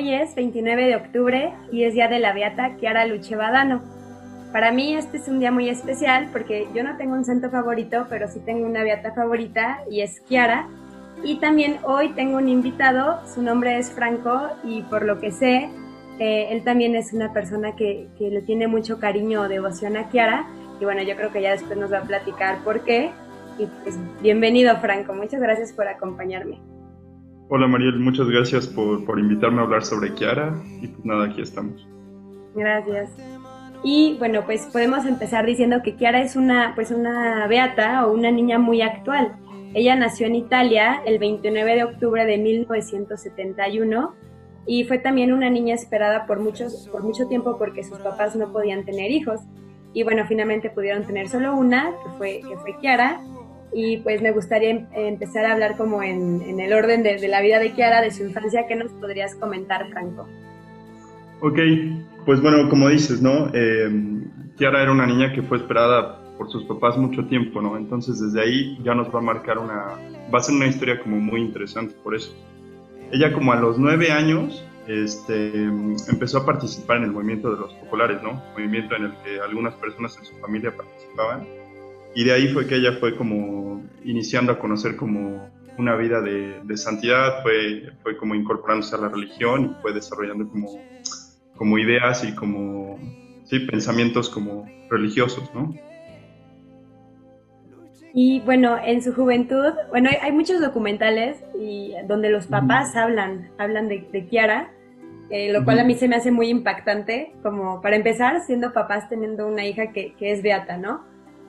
Hoy es 29 de octubre y es día de la Beata Chiara Luchevadano. Para mí este es un día muy especial porque yo no tengo un santo favorito, pero sí tengo una beata favorita y es Chiara. Y también hoy tengo un invitado, su nombre es Franco y por lo que sé, eh, él también es una persona que, que, le tiene mucho cariño o devoción a Chiara. Y bueno, yo creo que ya después nos va a platicar por qué. Y pues bienvenido Franco, muchas gracias por acompañarme. Hola Mariel, muchas gracias por, por invitarme a hablar sobre Chiara y pues nada, aquí estamos. Gracias. Y bueno, pues podemos empezar diciendo que Chiara es una, pues una beata o una niña muy actual. Ella nació en Italia el 29 de octubre de 1971 y fue también una niña esperada por, muchos, por mucho tiempo porque sus papás no podían tener hijos. Y bueno, finalmente pudieron tener solo una, que fue, que fue Chiara. Y pues me gustaría em, empezar a hablar como en, el orden de, la vida de Chiara, de su infancia. ¿Qué nos podrías comentar, Franco? Ok, pues bueno, como dices, ¿no? Eh, Kiara era una niña que fue esperada por sus papás mucho tiempo, ¿no? Entonces desde ahí ya nos va a marcar una, va a ser una historia como muy interesante por eso. Ella como a los nueve años este, empezó a participar en el movimiento de los populares, ¿no? Movimiento en el que algunas personas en su familia participaban. Y de ahí fue que ella fue como iniciando a conocer como una vida de, de santidad, fue, fue como incorporándose a la religión y fue desarrollando como como ideas y como sí, pensamientos como religiosos, ¿no? Y bueno, en su juventud, bueno, hay, muchos documentales y donde los papás hablan, hablan de, de Kiara, eh, lo cual a mí se me hace muy impactante, como para empezar, siendo papás teniendo una hija que, que es beata, ¿no?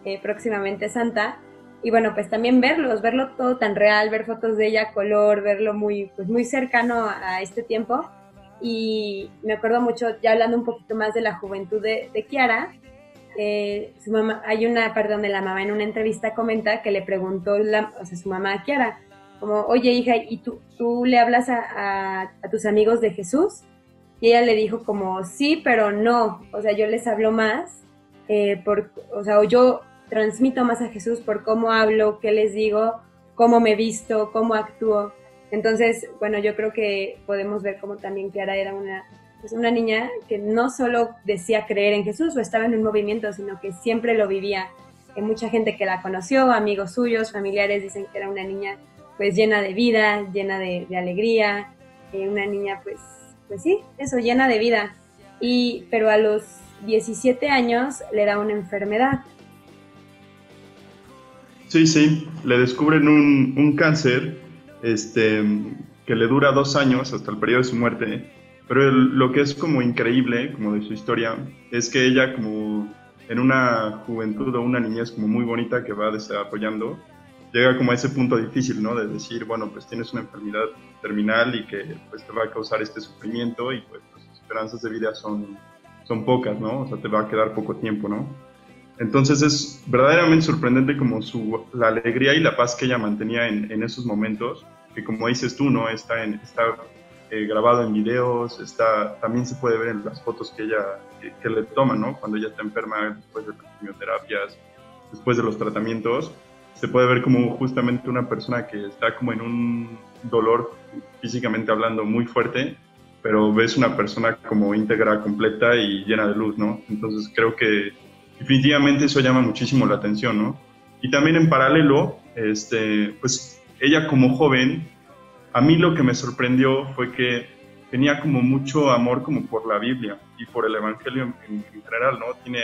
Eh, próximamente santa. Y bueno, pues también verlos, verlo todo tan real, ver fotos de ella a color, verlo muy, pues muy cercano a este tiempo, y me acuerdo mucho, ya hablando un poquito más de la juventud de, de Kiara, eh, su mamá, hay una parte donde la mamá en una entrevista comenta que le preguntó la, o sea, su mamá a Kiara, como, oye hija, ¿y tú, tú le hablas a, a, a, tus amigos de Jesús? Y ella le dijo como, sí, pero no, o sea, yo les hablo más, eh, por, o sea, yo transmito más a Jesús por cómo hablo, qué les digo, cómo me visto, cómo actúo. Entonces, bueno, yo creo que podemos ver cómo también Clara era una, pues una niña que no solo decía creer en Jesús o estaba en un movimiento, sino que siempre lo vivía. Hay mucha gente que la conoció, amigos suyos, familiares, dicen que era una niña pues llena de vida, llena de, alegría, eh, una niña pues, pues sí, eso, llena de vida. Y, pero a los 17 años le da una enfermedad. Sí, sí, le descubren un, un cáncer este, que le dura dos años hasta el periodo de su muerte. Pero el, lo que es como increíble, como de su historia, es que ella como en una juventud o una niñez como muy bonita que va desarrollando, llega como a ese punto difícil, ¿no? De decir, bueno, pues tienes una enfermedad terminal y que pues te va a causar este sufrimiento y pues tus esperanzas de vida son, son pocas, ¿no? O sea, te va a quedar poco tiempo, ¿no? Entonces es verdaderamente sorprendente como su, la alegría y la paz que ella mantenía en, esos momentos, que como dices tú, ¿no? Está, en, está eh, grabado en videos, está, también se puede ver en las fotos que ella que, que, le toman, ¿no? Cuando ella está enferma después de las quimioterapias, después de los tratamientos, se puede ver como justamente una persona que está como en un dolor físicamente hablando muy fuerte, pero ves una persona como íntegra, completa y llena de luz, ¿no? Entonces creo que definitivamente eso llama muchísimo la atención, ¿no? Y también en paralelo, este, pues ella como joven, a mí lo que me sorprendió fue que tenía como mucho amor como por la Biblia y por el Evangelio en, en general, ¿no? Tiene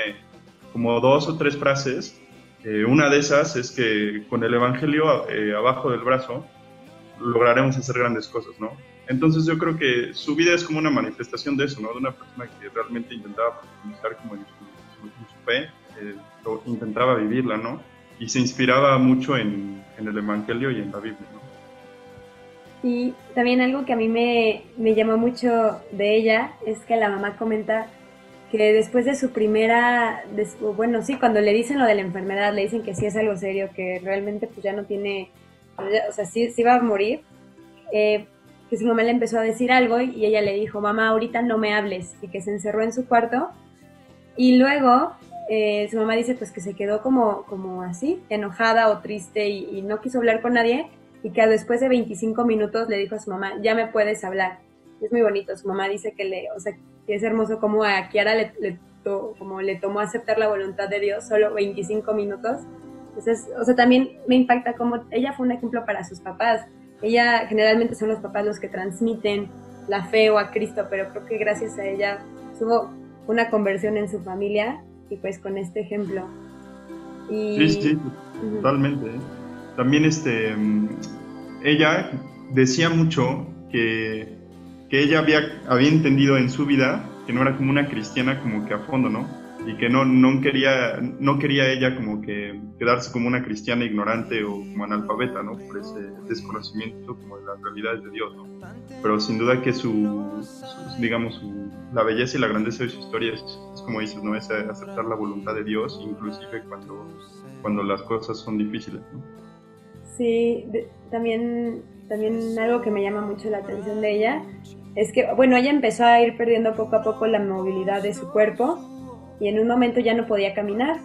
como dos o tres frases. Eh, una de esas es que con el Evangelio eh, abajo del brazo lograremos hacer grandes cosas, ¿no? Entonces yo creo que su vida es como una manifestación de eso, ¿no? De una persona que realmente intentaba profundizar como en su, en su eh, lo, intentaba vivirla, ¿no? Y se inspiraba mucho en, en, el Evangelio y en la Biblia, ¿no? Y también algo que a mí me, me llamó mucho de ella es que la mamá comenta que después de su primera, de, bueno, sí, cuando le dicen lo de la enfermedad, le dicen que sí es algo serio, que realmente pues ya no tiene, o sea, sí, sí va a morir, eh, que su mamá le empezó a decir algo y ella le dijo, mamá, ahorita no me hables, y que se encerró en su cuarto. Y luego eh, su mamá dice pues que se quedó como, como así, enojada o triste y, y, no quiso hablar con nadie y que después de 25 minutos le dijo a su mamá, ya me puedes hablar. es muy bonito. Su mamá dice que le, o sea, que es hermoso como a Kiara le, le como le tomó aceptar la voluntad de Dios solo 25 minutos. Entonces, o sea, también me impacta como ella fue un ejemplo para sus papás. Ella generalmente son los papás los que transmiten la fe o a Cristo, pero creo que gracias a ella hubo una conversión en su familia y pues con este ejemplo. Sí, sí, totalmente. ¿eh? También este, ella decía mucho que que ella había, había entendido en su vida que no era como una cristiana como que a fondo, ¿no? Y que no, no, quería, no quería ella como que quedarse como una cristiana ignorante o como analfabeta, ¿no? Por ese desconocimiento como de las realidades de Dios, ¿no? Pero sin duda que su, digamos, su, la belleza y la grandeza de su historia es, como dices, ¿no? Es aceptar la voluntad de Dios, inclusive cuando, cuando las cosas son difíciles, ¿no? Sí, también, también algo que me llama mucho la atención de ella es que, bueno, ella empezó a ir perdiendo poco a poco la movilidad de su cuerpo y en un momento ya no podía caminar.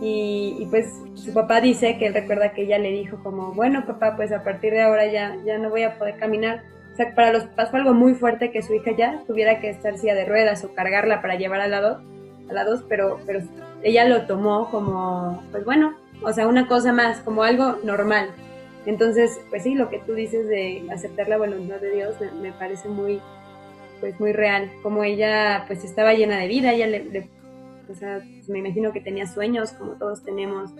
Y, pues su papá dice que él recuerda que ella le dijo como, bueno papá, pues a partir de ahora ya, ya no voy a poder caminar. O sea, para los papás fue algo muy fuerte que su hija ya tuviera que estar silla de ruedas o cargarla para llevar al lado, a lados, pero, pero ella lo tomó como, pues bueno, o sea, una cosa más, como algo normal. Entonces, pues sí, lo que tú dices de aceptar la voluntad de Dios me, parece muy, pues muy real. Como ella, pues estaba llena de vida, ella le, o sea, me imagino que tenía sueños, como todos tenemos.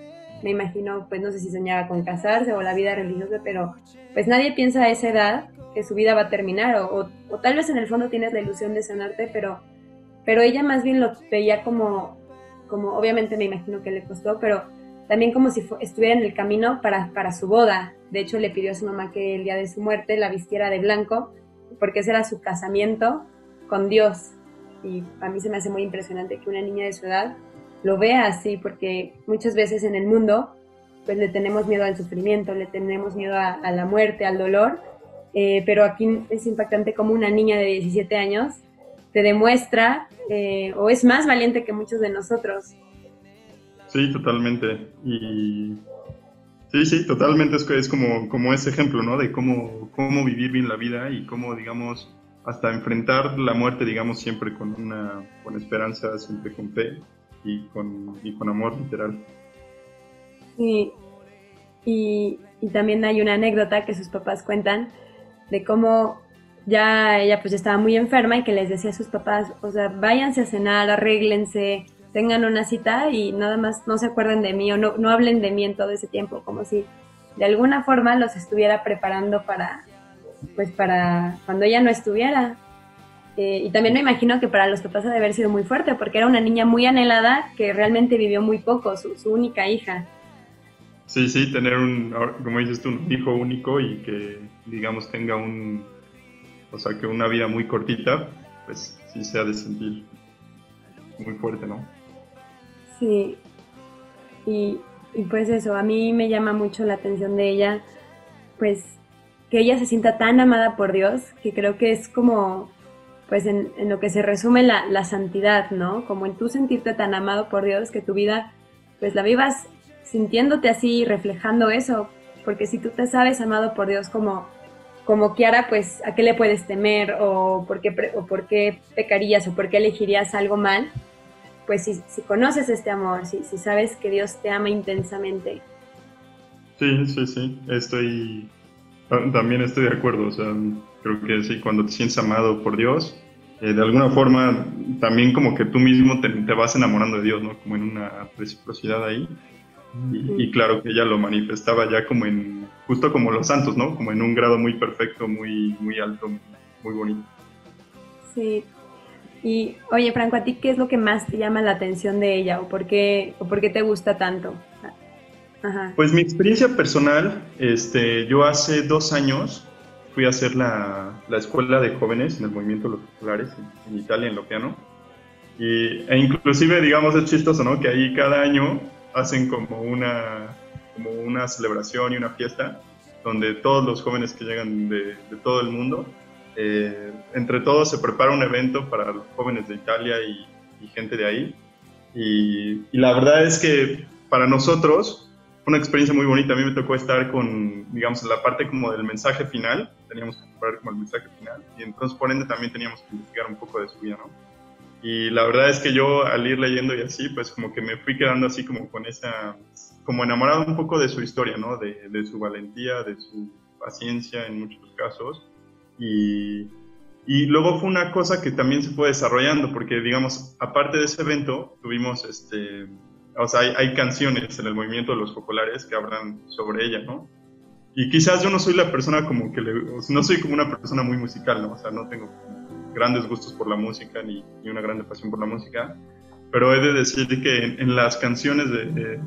Me imagino, pues no sé si soñaba con casarse o la vida religiosa, pero pues nadie piensa a esa edad que su vida va a terminar, o, o, tal vez en el fondo tienes la ilusión de sanarte, pero, pero ella más bien lo veía como, como, obviamente me imagino que le costó, pero también como si estuviera en el camino para, para su boda. De hecho, le pidió a su mamá que el día de su muerte la vistiera de blanco, porque ese era su casamiento con Dios. Y a mí se me hace muy impresionante que una niña de su edad lo vea así, porque muchas veces en el mundo pues le tenemos miedo al sufrimiento, le tenemos miedo a, la muerte, al dolor, eh, pero aquí es impactante como una niña de 17 años te demuestra eh, o es más valiente que muchos de nosotros Sí, totalmente. Y sí, sí, totalmente es, es como, como ese ejemplo, ¿no? De cómo, cómo vivir bien la vida y cómo, digamos, hasta enfrentar la muerte, digamos, siempre con una con esperanza, siempre con fe y con, y con amor literal. Sí, y, y también hay una anécdota que sus papás cuentan de cómo ya ella pues estaba muy enferma y que les decía a sus papás, o sea, váyanse a cenar, arréglense, tengan una cita y nada más no se acuerden de mí o no, no hablen de mí en todo ese tiempo, como si de alguna forma los estuviera preparando para, pues para cuando ella no estuviera. Eh, y también me imagino que para los papás ha de haber sido muy fuerte, porque era una niña muy anhelada que realmente vivió muy poco, su, su única hija. Sí, sí, tener un, como dices tú, un hijo único y que, digamos, tenga un, o sea, que una vida muy cortita, pues sí se ha de sentir muy fuerte, ¿no? Sí, y, pues eso, a mí me llama mucho la atención de ella, pues que ella se sienta tan amada por Dios, que creo que es como, pues en, lo que se resume la, la, santidad, ¿no? Como en tú sentirte tan amado por Dios, que tu vida, pues la vivas sintiéndote así, reflejando eso, porque si tú te sabes amado por Dios como, como Kiara, pues a qué le puedes temer o por qué, o por qué pecarías o por qué elegirías algo mal, pues si, si conoces este amor, si, si sabes que Dios te ama intensamente. Sí, sí, sí, estoy, también estoy de acuerdo, o sea, creo que sí, cuando te sientes amado por Dios, eh, de alguna forma también como que tú mismo te, te, vas enamorando de Dios, ¿no? Como en una reciprocidad ahí. Y, y, claro que ella lo manifestaba ya como en, justo como los santos, ¿no? Como en un grado muy perfecto, muy, muy alto, muy bonito. Sí, y oye, Franco, ¿a ti qué es lo que más te llama la atención de ella o por qué, o por qué te gusta tanto? Pues mi experiencia personal, este, yo hace dos años fui a hacer la, la escuela de jóvenes en el movimiento los populares en, Italia, en Lopiano. Y, e inclusive, digamos, es chistoso, ¿no? Que ahí cada año hacen como una, como una celebración y una fiesta donde todos los jóvenes que llegan de, de todo el mundo eh, entre todos se prepara un evento para los jóvenes de Italia y, gente de ahí. Y, la verdad es que para nosotros una experiencia muy bonita. A mí me tocó estar con, digamos, en la parte como del mensaje final, teníamos que preparar como el mensaje final, y entonces por ende también teníamos que investigar un poco de su vida, ¿no? Y la verdad es que yo al ir leyendo y así, pues como que me fui quedando así como con esa, como enamorado un poco de su historia, ¿no? De, de su valentía, de su paciencia en muchos casos. Y, y luego fue una cosa que también se fue desarrollando, porque digamos, aparte de ese evento, tuvimos este o sea, hay, canciones en el movimiento de los populares que hablan sobre ella, ¿no? Y quizás yo no soy la persona como que le, no soy como una persona muy musical, ¿no? O sea, no tengo grandes gustos por la música ni, ni una grande pasión por la música, pero he de decir que en, las canciones de, de,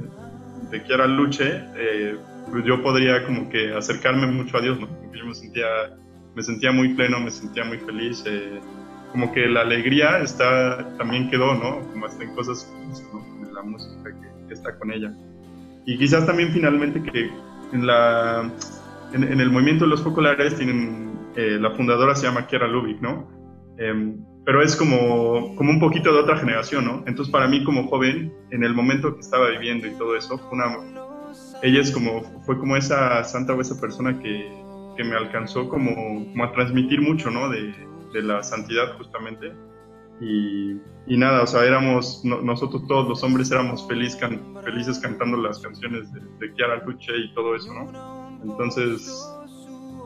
de Kiara Luche, eh, yo podría como que acercarme mucho a Dios, ¿no? Porque yo me sentía, me sentía muy pleno, me sentía muy feliz, eh, como que la alegría está, también quedó, ¿no? Como hasta en cosas, ¿no? La música que, está con ella. Y quizás también finalmente que en, la, en, el movimiento de los focolares tienen, eh, la fundadora se llama Kiara Lubick, ¿no? Em, pero es como, como un poquito de otra generación, ¿no? Entonces para mí como joven, en el momento que estaba viviendo y todo eso, una, ella es como, fue como esa santa o esa persona que, que me alcanzó como, como, a transmitir mucho, ¿no? De, de la santidad justamente. Y, y, nada, o sea, éramos, nosotros todos los hombres éramos feliz felices cantando las canciones de, de Kiara Luche y todo eso, ¿no? Entonces,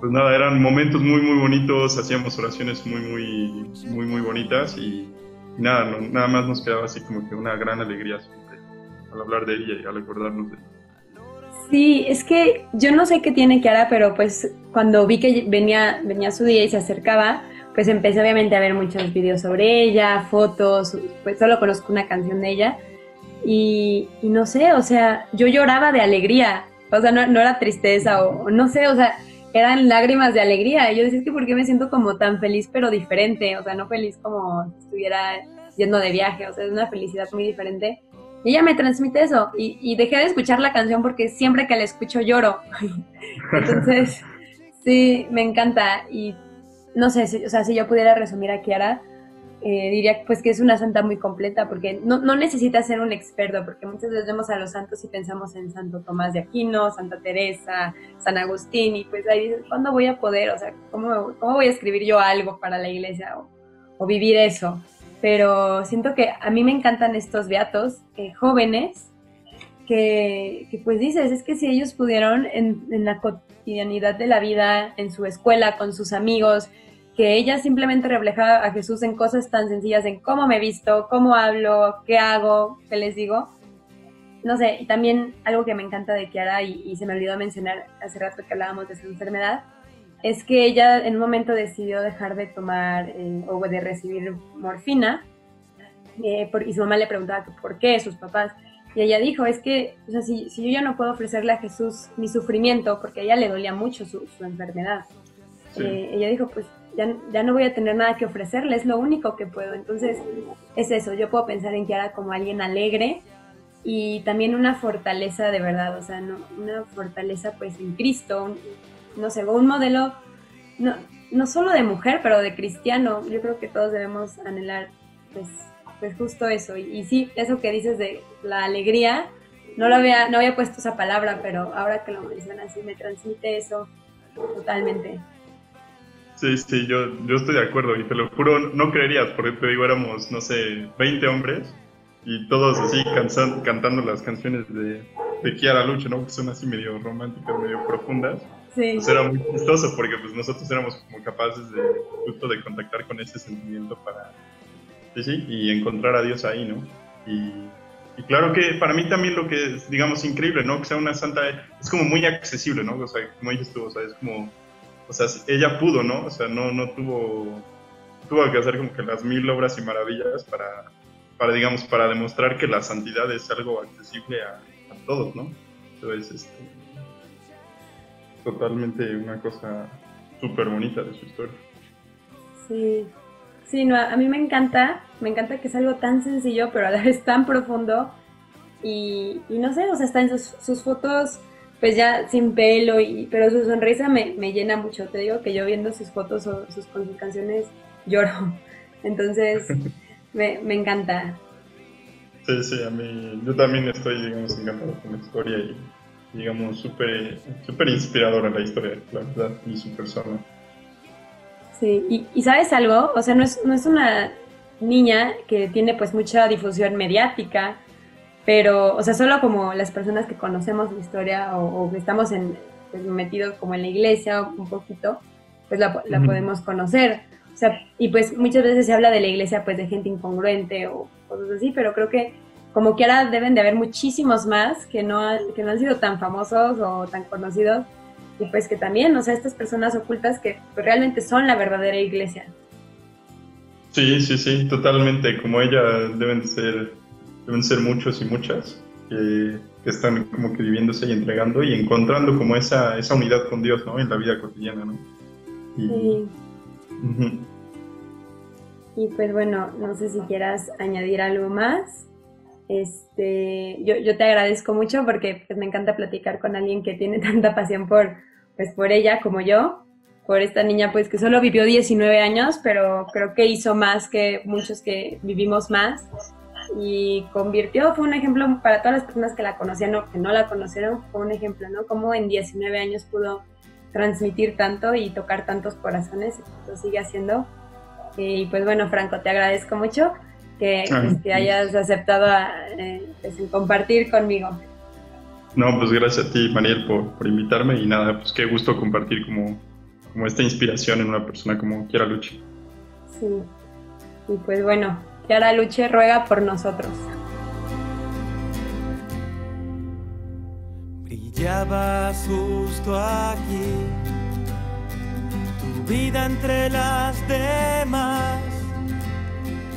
pues nada, eran momentos muy, muy bonitos, hacíamos oraciones muy, muy, muy, muy bonitas y, nada, nada más nos quedaba así como que una gran alegría siempre al hablar de ella y al acordarnos de ella. Sí, es que yo no sé qué tiene Kiara, pero pues cuando vi que venía, venía su día y se acercaba, pues empecé obviamente a ver muchos videos sobre ella, fotos, pues solo conozco una canción de ella y, no sé, o sea, yo lloraba de alegría, o sea, no, era tristeza o, no sé, o sea, eran lágrimas de alegría. Y yo decía, es que ¿por qué me siento como tan feliz pero diferente? O sea, no feliz como si estuviera yendo de viaje, o sea, es una felicidad muy diferente. Y ella me transmite eso y, y dejé de escuchar la canción porque siempre que la escucho lloro. Entonces, sí, me encanta y no sé, si, o sea, si yo pudiera resumir a Kiara, eh, diría pues que es una santa muy completa, porque no, no necesita ser un experto, porque muchas veces vemos a los santos y pensamos en Santo Tomás de Aquino, Santa Teresa, San Agustín, y pues ahí dices, ¿cuándo voy a poder? O sea, ¿cómo, cómo voy a escribir yo algo para la iglesia o, vivir eso? Pero siento que a mí me encantan estos beatos eh, jóvenes, que, pues dices, es que si ellos pudieron en, la cotidianidad de la vida, en su escuela, con sus amigos, que ella simplemente refleja a Jesús en cosas tan sencillas, en cómo me visto, cómo hablo, qué hago, qué les digo. No sé, y también algo que me encanta de Kiara, y, se me olvidó mencionar hace rato que hablábamos de su enfermedad, es que ella en un momento decidió dejar de tomar eh, o de recibir morfina, eh, y su mamá le preguntaba por qué, sus papás, y ella dijo, es que, o sea, si, si, yo ya no puedo ofrecerle a Jesús mi sufrimiento, porque a ella le dolía mucho su, su enfermedad, eh, ella dijo, pues ya, ya, no voy a tener nada que ofrecerle, es lo único que puedo. Entonces, es eso, yo puedo pensar en Kiara como alguien alegre y también una fortaleza de verdad, o sea, no, una fortaleza pues en Cristo, no sé, un modelo, no, no solo de mujer, pero de cristiano. Yo creo que todos debemos anhelar pues pues justo eso. Y, sí, eso que dices de la alegría, no lo había, no había puesto esa palabra, pero ahora que lo mencionas, sí me transmite eso totalmente. Sí, sí, yo, yo estoy de acuerdo y te lo juro, no creerías, porque te digo, éramos, no sé, 20 hombres y todos así cantando las canciones de, de Kiara Luche, ¿no? Que son así medio románticas, medio profundas. Sí. Pues era muy chistoso porque pues nosotros éramos como capaces de justo de contactar con ese sentimiento para, Sí, sí, y encontrar a Dios ahí, ¿no? Y, claro que para mí también lo que es, digamos, increíble, ¿no? Que sea una santa, es como muy accesible, ¿no? O sea, como dices tú, o sea, es como, o sea, ella pudo, ¿no? O sea, no, no tuvo, tuvo que hacer como que las mil obras y maravillas para, para digamos, para demostrar que la santidad es algo accesible a, todos, ¿no? Entonces, este, totalmente una cosa súper bonita de su historia. Sí, Sí, no, a mí me encanta, me encanta que es algo tan sencillo, pero a la vez tan profundo. Y, no sé, o sea, está en sus, fotos, pues ya sin pelo, y, pero su sonrisa me, llena mucho. Te digo que yo viendo sus fotos o sus, canciones lloro. Entonces, me, encanta. Sí, sí, a mí, yo también estoy, digamos, encantado con la historia y, digamos, súper super inspiradora la historia, la verdad, y su persona. Sí, y, ¿sabes algo? O sea, no es, no es una niña que tiene pues mucha difusión mediática, pero, o sea, solo como las personas que conocemos la historia o, que estamos en, pues, metidos como en la iglesia un poquito, pues la, la podemos conocer. O sea, y pues muchas veces se habla de la iglesia pues de gente incongruente o cosas así, pero creo que como que ahora deben de haber muchísimos más que no, que no han sido tan famosos o tan conocidos y pues que también, o sea, estas personas ocultas que realmente son la verdadera iglesia. Sí, sí, sí, totalmente. Como ella deben ser, deben ser muchos y muchas que, están como que viviéndose y entregando y encontrando como esa, esa unidad con Dios, ¿no? En la vida cotidiana, ¿no? Y, sí. Y pues bueno, no sé si quieras añadir algo más. Este, yo, yo te agradezco mucho porque pues, me encanta platicar con alguien que tiene tanta pasión por, pues, por ella como yo, por esta niña pues que solo vivió 19 años, pero creo que hizo más que muchos que vivimos más y convirtió, fue un ejemplo para todas las personas que la conocían o que no la conocieron, fue un ejemplo, ¿no? Como en 19 años pudo transmitir tanto y tocar tantos corazones, lo sigue haciendo. Y pues bueno, Franco, te agradezco mucho que, pues, hayas aceptado eh, pues, compartir conmigo. No, pues gracias a ti, Mariel, por, invitarme y nada, pues qué gusto compartir como, como esta inspiración en una persona como Kiara Luche. Sí, y pues bueno, Kiara Luche ruega por nosotros. Brillabas justo aquí, tu vida entre las demás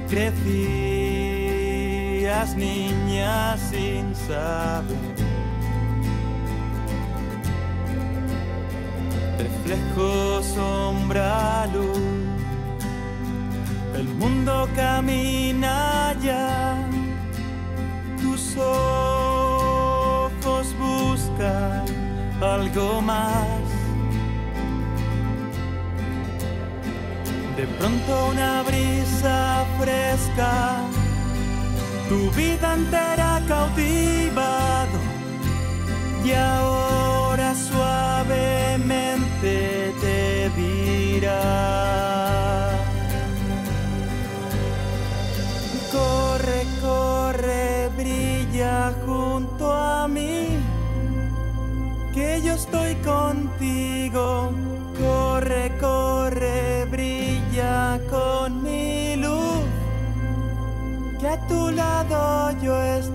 Crecías niña sin saber. Reflejo, sombra, luz. El mundo camina ya. Tus ojos buscan algo más. De pronto una brisa fresca, tu vida entera cautivado y ahora suavemente estoy contigo. Corre, corre, brilla con mi luz, que a tu lado yo estaré.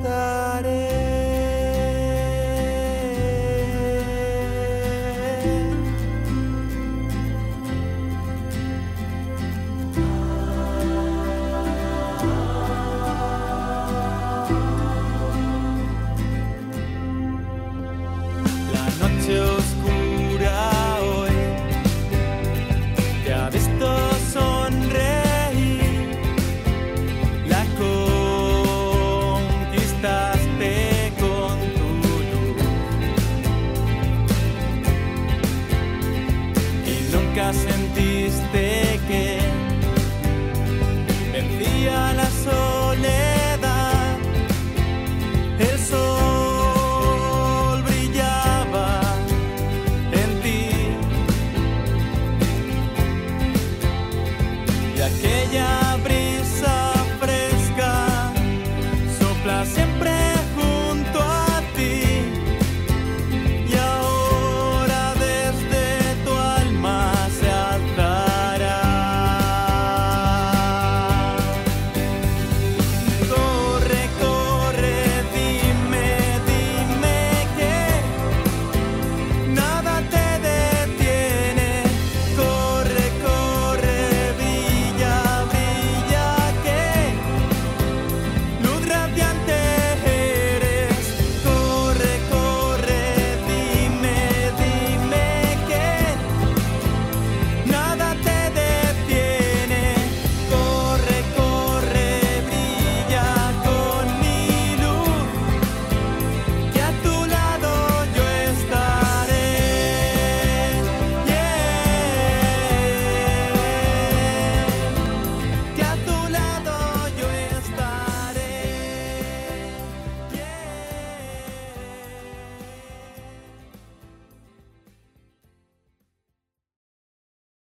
Aquella